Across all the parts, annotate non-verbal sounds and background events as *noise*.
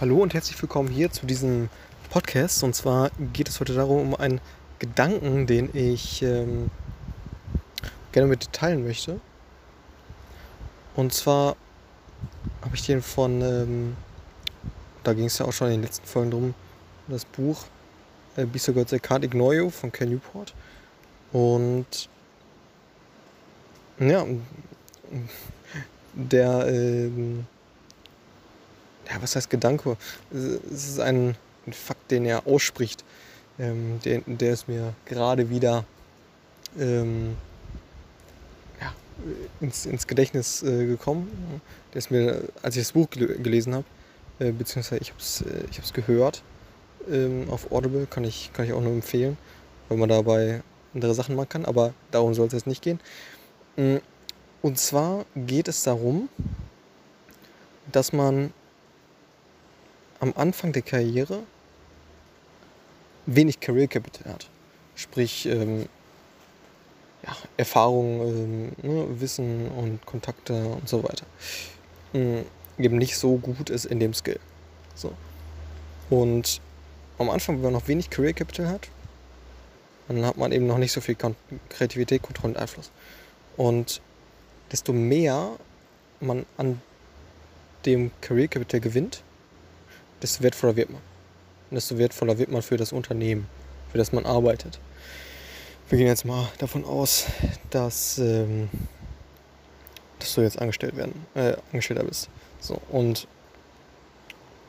Hallo und herzlich willkommen hier zu diesem Podcast. Und zwar geht es heute darum, um einen Gedanken, den ich ähm, gerne mit dir teilen möchte. Und zwar habe ich den von, ähm, da ging es ja auch schon in den letzten Folgen drum, das Buch äh, Be So Good I Can't Ignore You von Ken Newport. Und ja, der, ähm, ja, was heißt Gedanke? Es ist ein, ein Fakt, den er ausspricht. Ähm, der, der ist mir gerade wieder ähm, ja, ins, ins Gedächtnis äh, gekommen. Der ist mir, als ich das Buch gel gelesen habe, äh, beziehungsweise ich habe es äh, gehört ähm, auf Audible, kann ich, kann ich auch nur empfehlen, weil man dabei andere Sachen machen kann, aber darum soll es jetzt nicht gehen. Mm, und zwar geht es darum, dass man am Anfang der Karriere wenig Career Capital hat. Sprich, ähm, ja, Erfahrung, ähm, ne, Wissen und Kontakte und so weiter. Ähm, eben nicht so gut ist in dem Skill. So. Und am Anfang, wenn man noch wenig Career Capital hat, dann hat man eben noch nicht so viel Kreativität, Kontrolle und Einfluss. Und desto mehr man an dem Career Capital gewinnt, desto wertvoller wird man. Und desto wertvoller wird man für das Unternehmen, für das man arbeitet. Wir gehen jetzt mal davon aus, dass, ähm, dass du jetzt angestellt werden, äh, Angestellter bist. So, und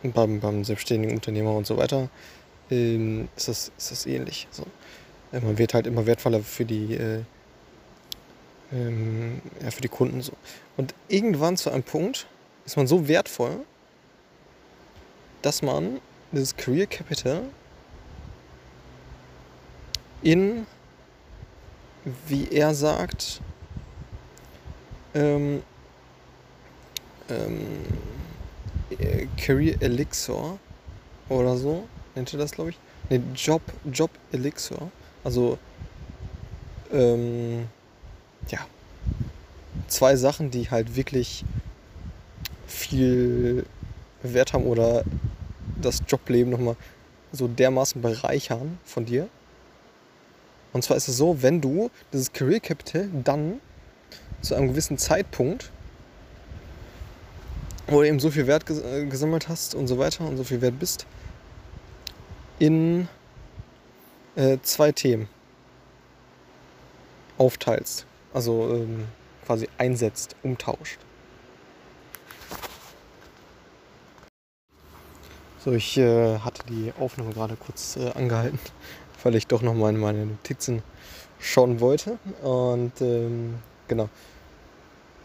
beim, beim selbstständigen Unternehmer und so weiter ähm, ist, das, ist das ähnlich. So. Äh, man wird halt immer wertvoller für die, äh, ähm, ja, für die Kunden. So. Und irgendwann zu einem Punkt ist man so wertvoll, dass man dieses Career Capital in, wie er sagt, ähm, ähm, äh, Career Elixir oder so, nennt ihr das, glaube ich? Ne, Job, Job Elixir. Also, ähm, ja, zwei Sachen, die halt wirklich viel Wert haben oder das Jobleben nochmal so dermaßen bereichern von dir. Und zwar ist es so, wenn du dieses Career Capital dann zu einem gewissen Zeitpunkt, wo du eben so viel Wert äh, gesammelt hast und so weiter und so viel Wert bist, in äh, zwei Themen aufteilst. Also ähm, quasi einsetzt, umtauscht. So, ich äh, hatte die Aufnahme gerade kurz äh, angehalten, *laughs* weil ich doch nochmal in meine Notizen schauen wollte. Und ähm, genau.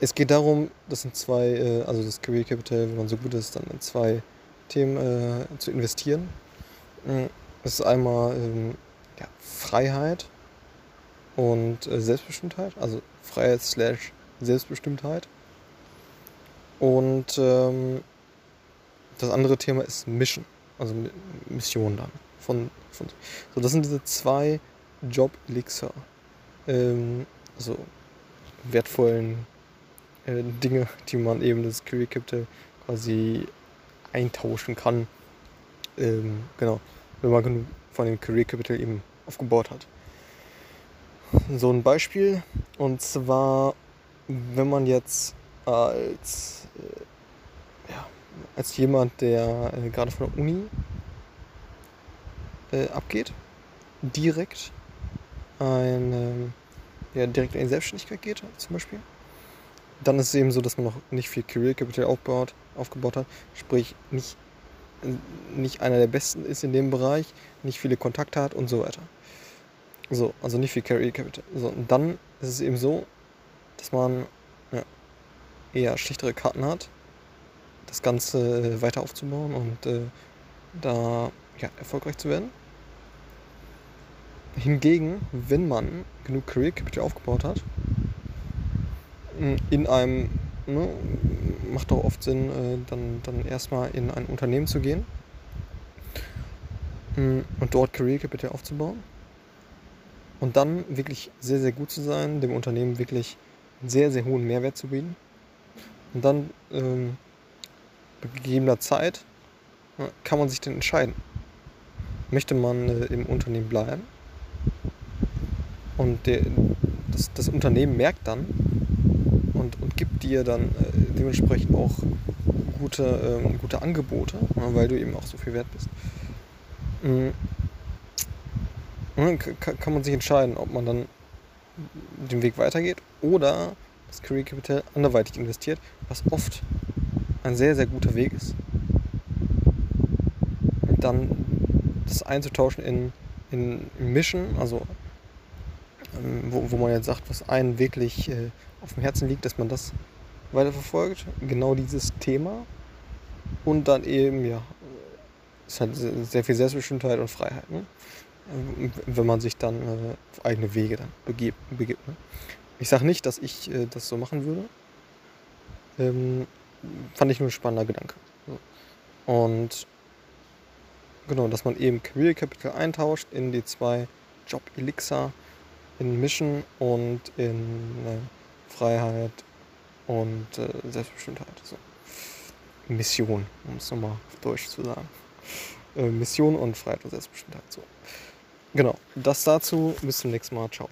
Es geht darum, das sind zwei, äh, also das Career Capital, wenn man so gut ist, dann in zwei Themen äh, zu investieren. Mm, das ist einmal ähm, ja, Freiheit und äh, Selbstbestimmtheit, also Freiheit slash Selbstbestimmtheit. Und ähm, das andere Thema ist Mission, also Mission dann. Von, von, so, das sind diese zwei Job-Elixir, ähm, also wertvollen äh, Dinge, die man eben das Career Capital quasi eintauschen kann. Ähm, genau, wenn man genug von dem Career Capital eben aufgebaut hat. So ein Beispiel, und zwar, wenn man jetzt als äh, als jemand, der äh, gerade von der Uni äh, abgeht, direkt ein, ja, direkt in die Selbstständigkeit geht, zum Beispiel. Dann ist es eben so, dass man noch nicht viel Career Capital aufbaut, aufgebaut hat, sprich nicht, nicht einer der Besten ist in dem Bereich, nicht viele Kontakte hat und so weiter. So, also nicht viel Career Capital. So, und dann ist es eben so, dass man ja, eher schlechtere Karten hat das Ganze äh, weiter aufzubauen und äh, da ja, erfolgreich zu werden. Hingegen, wenn man genug Career Capital aufgebaut hat, in einem, ne, macht auch oft Sinn, äh, dann, dann erstmal in ein Unternehmen zu gehen und dort Career Capital aufzubauen und dann wirklich sehr, sehr gut zu sein, dem Unternehmen wirklich einen sehr, sehr hohen Mehrwert zu bieten und dann ähm, gegebener Zeit kann man sich denn entscheiden? Möchte man äh, im Unternehmen bleiben? Und der, das, das Unternehmen merkt dann und, und gibt dir dann äh, dementsprechend auch gute, ähm, gute Angebote, ne, weil du eben auch so viel wert bist. Mhm. Kann man sich entscheiden, ob man dann den Weg weitergeht oder das Career Capital anderweitig investiert, was oft ein sehr, sehr guter Weg ist. dann das einzutauschen in, in, Mission, also ähm, wo, wo man jetzt sagt, was einen wirklich äh, auf dem Herzen liegt, dass man das weiterverfolgt, genau dieses Thema und dann eben, ja, ist halt sehr viel Selbstbestimmtheit und Freiheit, ne? wenn man sich dann äh, auf eigene Wege dann begibt. begibt ne? Ich sage nicht, dass ich äh, das so machen würde. Ähm, fand ich nur ein spannender Gedanke. Und genau, dass man eben Career Capital eintauscht in die zwei Job Elixir, in Mission und in äh, Freiheit und äh, Selbstbestimmtheit. So. Mission, um es nochmal auf Deutsch zu sagen. Äh, Mission und Freiheit und Selbstbestimmtheit. So. Genau, das dazu. Bis zum nächsten Mal. Ciao.